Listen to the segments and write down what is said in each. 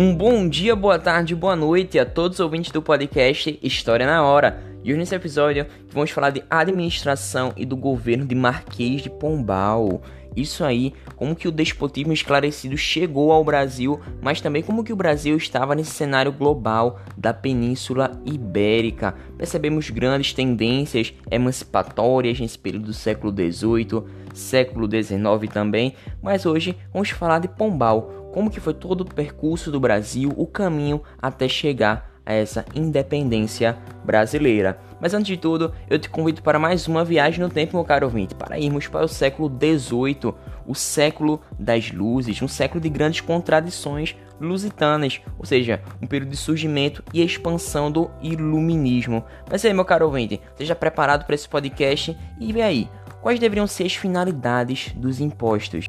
Um bom dia, boa tarde, boa noite a todos os ouvintes do podcast História na Hora. E hoje nesse episódio vamos falar de administração e do governo de Marquês de Pombal. Isso aí, como que o despotismo esclarecido chegou ao Brasil, mas também como que o Brasil estava nesse cenário global da Península Ibérica. Percebemos grandes tendências emancipatórias nesse período do século XVIII, século XIX também, mas hoje vamos falar de Pombal, como que foi todo o percurso do Brasil, o caminho até chegar a essa independência brasileira. Mas antes de tudo, eu te convido para mais uma viagem no tempo, meu caro ouvinte, para irmos para o século XVIII, o século das luzes, um século de grandes contradições lusitanas, ou seja, um período de surgimento e expansão do iluminismo. Mas aí, meu caro ouvinte, esteja preparado para esse podcast e vê aí, quais deveriam ser as finalidades dos impostos?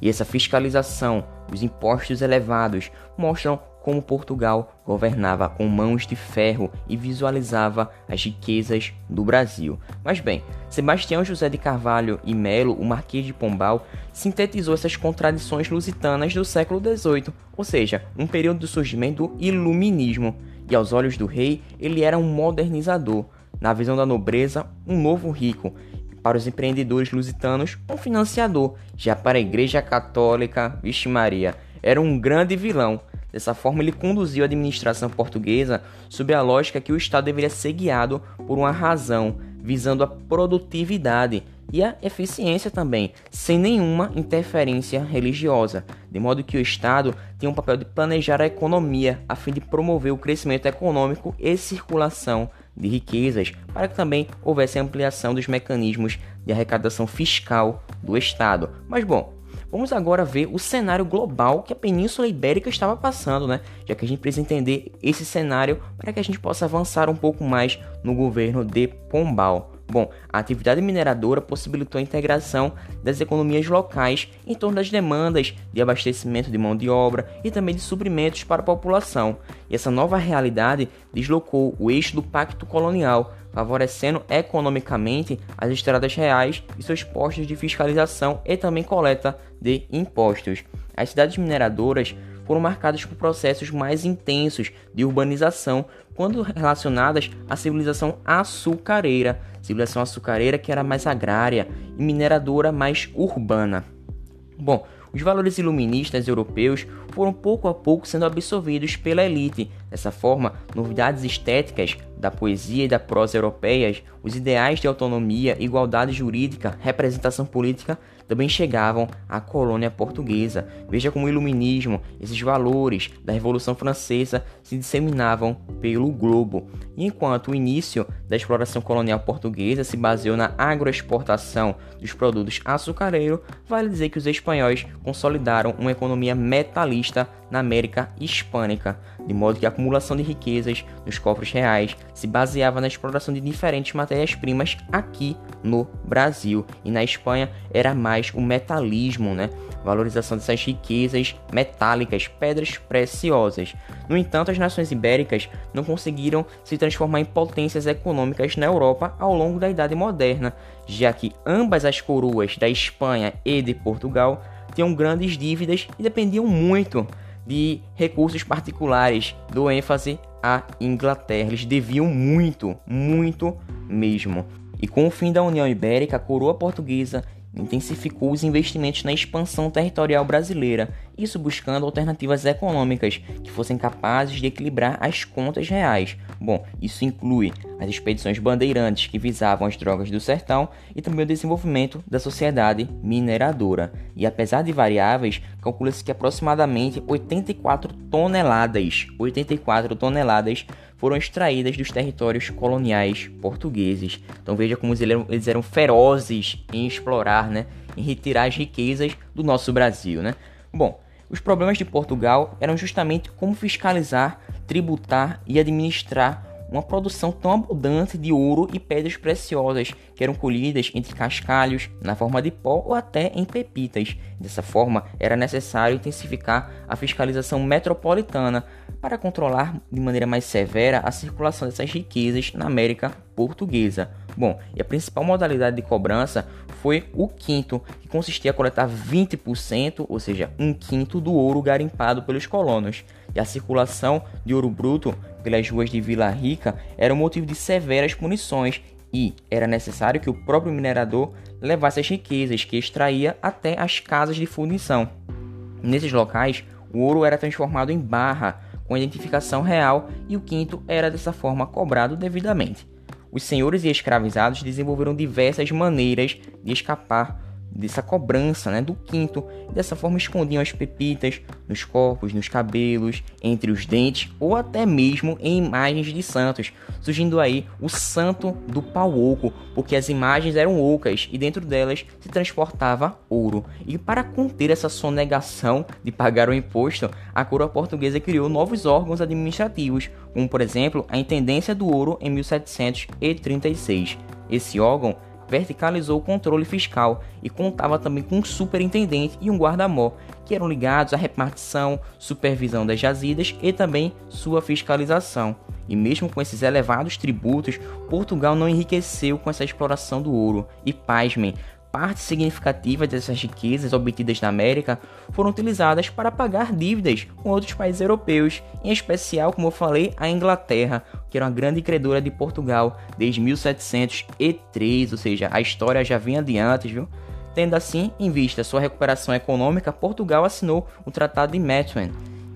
E essa fiscalização, os impostos elevados, mostram como Portugal governava com mãos de ferro e visualizava as riquezas do Brasil. Mas bem, Sebastião José de Carvalho e Melo, o Marquês de Pombal, sintetizou essas contradições lusitanas do século XVIII, ou seja, um período do surgimento do iluminismo. E aos olhos do rei, ele era um modernizador, na visão da nobreza, um novo rico, para os empreendedores lusitanos, um financiador, já para a Igreja Católica, vixe Maria, era um grande vilão, Dessa forma, ele conduziu a administração portuguesa sob a lógica que o Estado deveria ser guiado por uma razão, visando a produtividade e a eficiência também, sem nenhuma interferência religiosa, de modo que o Estado tinha um papel de planejar a economia a fim de promover o crescimento econômico e circulação de riquezas, para que também houvesse ampliação dos mecanismos de arrecadação fiscal do Estado. Mas bom, Vamos agora ver o cenário global que a Península Ibérica estava passando, né? Já que a gente precisa entender esse cenário para que a gente possa avançar um pouco mais no governo de Pombal. Bom, a atividade mineradora possibilitou a integração das economias locais em torno das demandas de abastecimento de mão de obra e também de suprimentos para a população. E essa nova realidade deslocou o eixo do pacto colonial, favorecendo economicamente as estradas reais e seus postos de fiscalização e também coleta de impostos. As cidades mineradoras foram marcadas por processos mais intensos de urbanização quando relacionadas à civilização açucareira, civilização açucareira que era mais agrária e mineradora mais urbana. Bom, os valores iluministas europeus foram pouco a pouco sendo absorvidos pela elite. Dessa forma, novidades estéticas da poesia e da prosa europeias, os ideais de autonomia, igualdade jurídica, representação política também chegavam à colônia portuguesa. Veja como o iluminismo, esses valores da Revolução Francesa se disseminavam pelo globo. Enquanto o início da exploração colonial portuguesa se baseou na agroexportação dos produtos açucareiros, vale dizer que os espanhóis consolidaram uma economia metalista na América Hispânica, de modo que a acumulação de riquezas nos cofres reais se baseava na exploração de diferentes matérias-primas aqui no Brasil. E na Espanha era mais o metalismo, né? Valorização dessas riquezas metálicas, pedras preciosas. No entanto, as nações ibéricas não conseguiram se transformar em potências econômicas na Europa ao longo da Idade Moderna, já que ambas as coroas da Espanha e de Portugal tinham grandes dívidas e dependiam muito de recursos particulares, do ênfase à Inglaterra. Eles deviam muito, muito mesmo. E com o fim da União Ibérica, a coroa portuguesa intensificou os investimentos na expansão territorial brasileira, isso buscando alternativas econômicas que fossem capazes de equilibrar as contas reais. Bom, isso inclui as expedições bandeirantes que visavam as drogas do sertão e também o desenvolvimento da sociedade mineradora. E apesar de variáveis, calcula-se que aproximadamente 84 toneladas, 84 toneladas foram extraídas dos territórios coloniais portugueses. Então veja como eles eram, ferozes em explorar, né, em retirar as riquezas do nosso Brasil, né? Bom, os problemas de Portugal eram justamente como fiscalizar, tributar e administrar uma produção tão abundante de ouro e pedras preciosas que eram colhidas entre cascalhos, na forma de pó ou até em pepitas. Dessa forma, era necessário intensificar a fiscalização metropolitana para controlar de maneira mais severa a circulação dessas riquezas na América Portuguesa. Bom, e a principal modalidade de cobrança foi o quinto, que consistia em coletar 20%, ou seja, um quinto do ouro garimpado pelos colonos. e a circulação de ouro bruto pelas ruas de Vila Rica era motivo de severas punições e era necessário que o próprio minerador levasse as riquezas que extraía até as casas de fundição. Nesses locais, o ouro era transformado em barra com identificação real e o quinto era dessa forma cobrado devidamente. Os senhores e escravizados desenvolveram diversas maneiras de escapar dessa cobrança né, do quinto. Dessa forma escondiam as pepitas nos corpos, nos cabelos, entre os dentes ou até mesmo em imagens de santos, surgindo aí o santo do pau oco, porque as imagens eram ocas e dentro delas se transportava ouro. E para conter essa sonegação de pagar o imposto, a coroa portuguesa criou novos órgãos administrativos, como por exemplo a Intendência do Ouro em 1736. Esse órgão verticalizou o controle fiscal e contava também com um superintendente e um guarda-mó, que eram ligados à repartição, supervisão das jazidas e também sua fiscalização. E mesmo com esses elevados tributos, Portugal não enriqueceu com essa exploração do ouro. E pasmem, parte significativa dessas riquezas obtidas na América foram utilizadas para pagar dívidas com outros países europeus, em especial, como eu falei, a Inglaterra, que era uma grande credora de Portugal desde 1703, ou seja, a história já vinha adiante, viu? Tendo assim em vista sua recuperação econômica, Portugal assinou o Tratado de Methuen,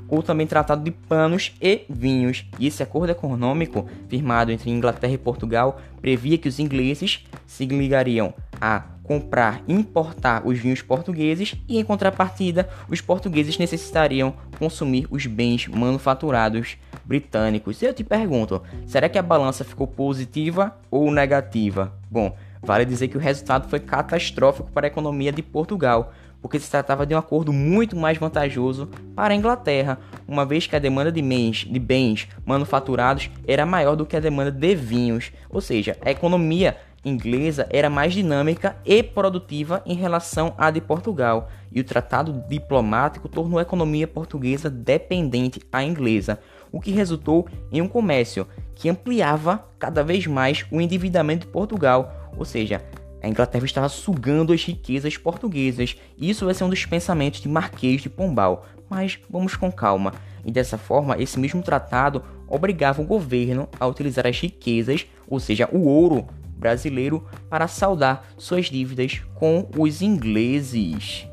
ou também Tratado de Panos e Vinhos. E esse acordo econômico, firmado entre Inglaterra e Portugal, previa que os ingleses se ligariam a comprar e importar os vinhos portugueses e, em contrapartida, os portugueses necessitariam consumir os bens manufaturados britânicos. Eu te pergunto, será que a balança ficou positiva ou negativa? Bom, vale dizer que o resultado foi catastrófico para a economia de Portugal, porque se tratava de um acordo muito mais vantajoso para a Inglaterra, uma vez que a demanda de bens, de bens manufaturados era maior do que a demanda de vinhos, ou seja, a economia inglesa era mais dinâmica e produtiva em relação à de Portugal, e o tratado diplomático tornou a economia portuguesa dependente à inglesa, o que resultou em um comércio que ampliava cada vez mais o endividamento de Portugal, ou seja, a Inglaterra estava sugando as riquezas portuguesas. Isso vai ser um dos pensamentos de Marquês de Pombal, mas vamos com calma. E dessa forma, esse mesmo tratado obrigava o governo a utilizar as riquezas, ou seja, o ouro brasileiro para saldar suas dívidas com os ingleses.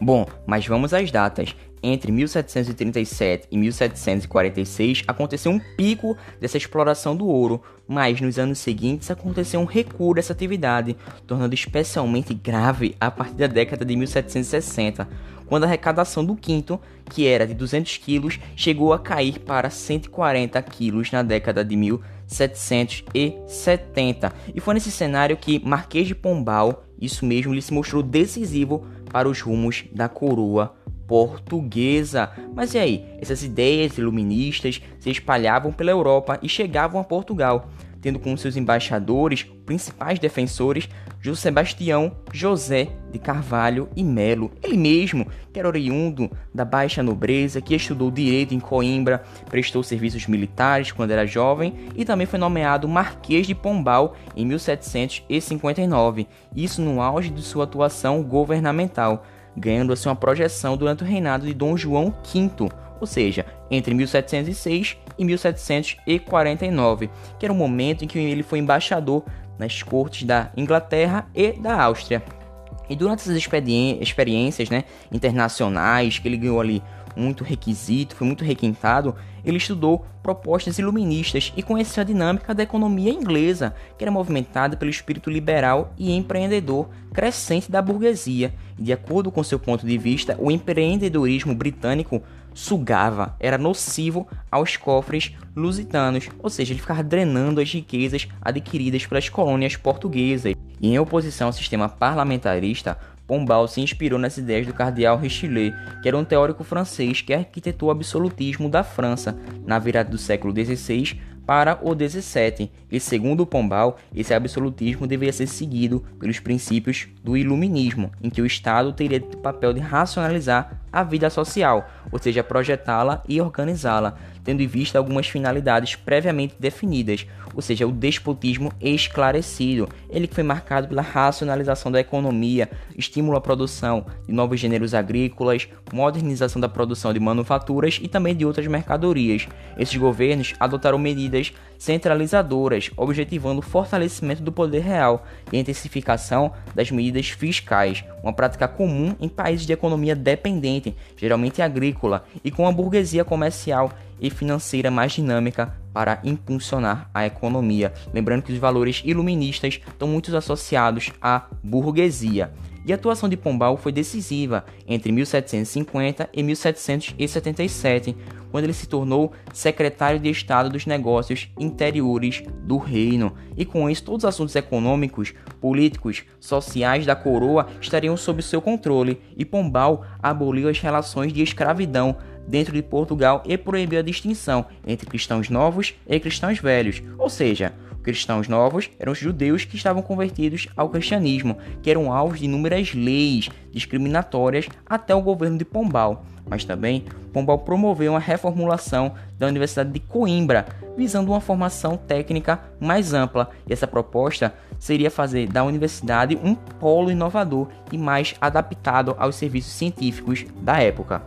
Bom, mas vamos às datas. Entre 1737 e 1746 aconteceu um pico dessa exploração do ouro, mas nos anos seguintes aconteceu um recuo dessa atividade, tornando especialmente grave a partir da década de 1760, quando a arrecadação do quinto, que era de 200 quilos, chegou a cair para 140 quilos na década de 1770. E foi nesse cenário que Marquês de Pombal, isso mesmo, ele se mostrou decisivo para os rumos da coroa portuguesa. Mas e aí? Essas ideias iluministas se espalhavam pela Europa e chegavam a Portugal tendo como seus embaixadores, principais defensores, José Sebastião José de Carvalho e Melo. Ele mesmo, que era oriundo da baixa nobreza, que estudou direito em Coimbra, prestou serviços militares quando era jovem e também foi nomeado Marquês de Pombal em 1759, isso no auge de sua atuação governamental, ganhando assim uma projeção durante o reinado de Dom João V ou seja, entre 1706 e 1749, que era o momento em que ele foi embaixador nas cortes da Inglaterra e da Áustria. E durante essas experiências né, internacionais, que ele ganhou ali muito requisito, foi muito requintado, ele estudou propostas iluministas e conheceu a dinâmica da economia inglesa, que era movimentada pelo espírito liberal e empreendedor crescente da burguesia. E, de acordo com seu ponto de vista, o empreendedorismo britânico sugava, era nocivo aos cofres lusitanos, ou seja, ele ficava drenando as riquezas adquiridas pelas colônias portuguesas. E em oposição ao sistema parlamentarista, Pombal se inspirou nas ideias do cardeal Richelieu, que era um teórico francês que arquitetou o absolutismo da França na virada do século XVI para o 17, e segundo Pombal, esse absolutismo deveria ser seguido pelos princípios do iluminismo, em que o Estado teria o papel de racionalizar a vida social, ou seja, projetá-la e organizá-la, tendo em vista algumas finalidades previamente definidas, ou seja, o despotismo esclarecido, ele que foi marcado pela racionalização da economia, estímulo à produção de novos gêneros agrícolas, modernização da produção de manufaturas e também de outras mercadorias. Esses governos adotaram medidas centralizadoras, objetivando o fortalecimento do poder real e a intensificação das medidas fiscais, uma prática comum em países de economia dependente, geralmente agrícola, e com a burguesia comercial e financeira mais dinâmica para impulsionar a economia. Lembrando que os valores iluministas estão muito associados à burguesia. E a atuação de Pombal foi decisiva entre 1750 e 1777, quando ele se tornou secretário de Estado dos Negócios Interiores do Reino. E com isso, todos os assuntos econômicos, políticos, sociais da coroa estariam sob seu controle, e Pombal aboliu as relações de escravidão dentro de Portugal e proibiu a distinção entre cristãos novos e cristãos velhos, ou seja, cristãos novos eram os judeus que estavam convertidos ao cristianismo, que eram alvos de inúmeras leis discriminatórias até o governo de Pombal. Mas também Pombal promoveu uma reformulação da Universidade de Coimbra, visando uma formação técnica mais ampla, e essa proposta seria fazer da universidade um polo inovador e mais adaptado aos serviços científicos da época.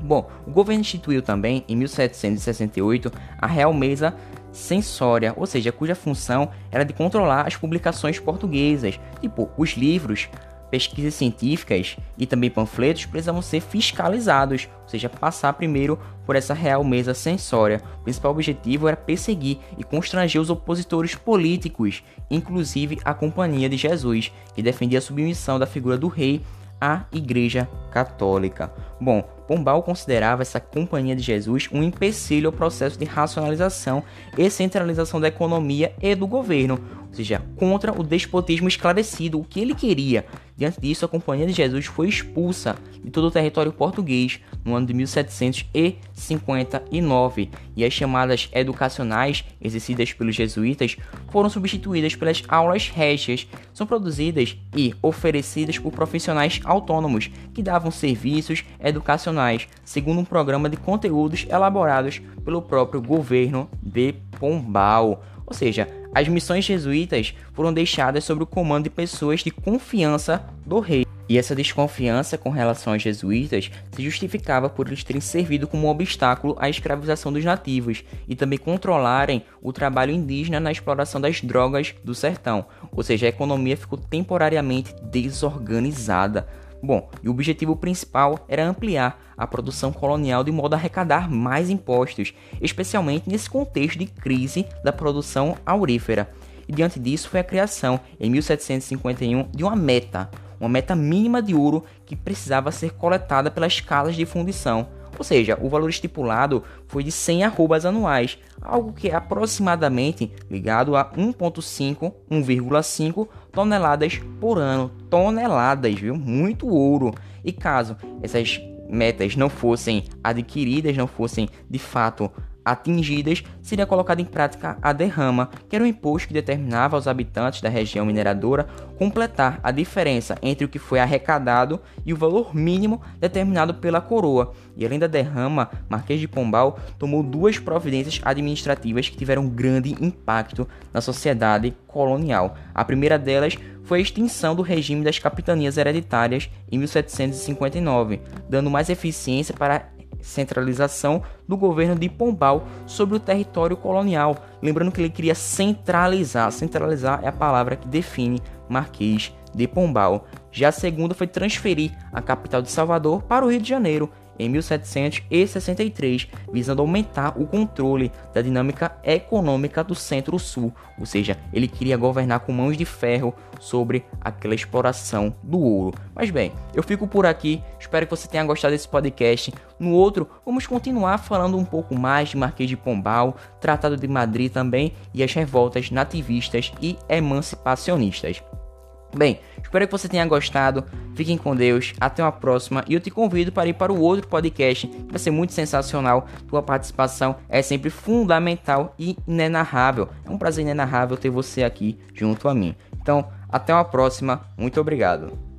Bom, o governo instituiu também, em 1768, a Real Mesa Censória, ou seja, cuja função era de controlar as publicações portuguesas, tipo os livros, pesquisas científicas e também panfletos precisavam ser fiscalizados, ou seja, passar primeiro por essa Real Mesa Censória. O principal objetivo era perseguir e constranger os opositores políticos, inclusive a Companhia de Jesus, que defendia a submissão da figura do rei à Igreja Católica. Bom, Pombal considerava essa Companhia de Jesus um empecilho ao processo de racionalização e centralização da economia e do governo, ou seja, contra o despotismo esclarecido, o que ele queria. Diante disso, a Companhia de Jesus foi expulsa de todo o território português no ano de 1759 e as chamadas educacionais exercidas pelos jesuítas foram substituídas pelas aulas régias, são produzidas e oferecidas por profissionais autônomos que davam serviços educacionais segundo um programa de conteúdos elaborados pelo próprio governo de Pombal. Ou seja, as missões jesuítas foram deixadas sob o comando de pessoas de confiança do rei. E essa desconfiança com relação aos jesuítas se justificava por eles terem servido como um obstáculo à escravização dos nativos e também controlarem o trabalho indígena na exploração das drogas do sertão, ou seja, a economia ficou temporariamente desorganizada. Bom, e o objetivo principal era ampliar a produção colonial de modo a arrecadar mais impostos, especialmente nesse contexto de crise da produção aurífera. E diante disso foi a criação, em 1751, de uma meta, uma meta mínima de ouro que precisava ser coletada pelas casas de fundição. Ou seja, o valor estipulado foi de 100 arrobas anuais, algo que é aproximadamente ligado a 1,5, 1,5 toneladas por ano. Toneladas, viu? Muito ouro. E caso essas metas não fossem adquiridas, não fossem de fato atingidas, seria colocada em prática a derrama, que era um imposto que determinava aos habitantes da região mineradora completar a diferença entre o que foi arrecadado e o valor mínimo determinado pela coroa. E além da derrama, Marquês de Pombal tomou duas providências administrativas que tiveram grande impacto na sociedade colonial. A primeira delas foi a extinção do regime das capitanias hereditárias em 1759, dando mais eficiência para centralização do governo de Pombal sobre o território colonial. Lembrando que ele queria centralizar. Centralizar é a palavra que define Marquês de Pombal. Já a segunda foi transferir a capital de Salvador para o Rio de Janeiro em 1763, visando aumentar o controle da dinâmica econômica do Centro-Sul, ou seja, ele queria governar com mãos de ferro sobre aquela exploração do ouro. Mas bem, eu fico por aqui, espero que você tenha gostado desse podcast. No outro, vamos continuar falando um pouco mais de Marquês de Pombal, Tratado de Madrid também e as revoltas nativistas e emancipacionistas. Bem, espero que você tenha gostado. Fiquem com Deus. Até uma próxima. E eu te convido para ir para o outro podcast, que vai ser muito sensacional. Tua participação é sempre fundamental e inenarrável. É um prazer inenarrável ter você aqui junto a mim. Então, até uma próxima. Muito obrigado.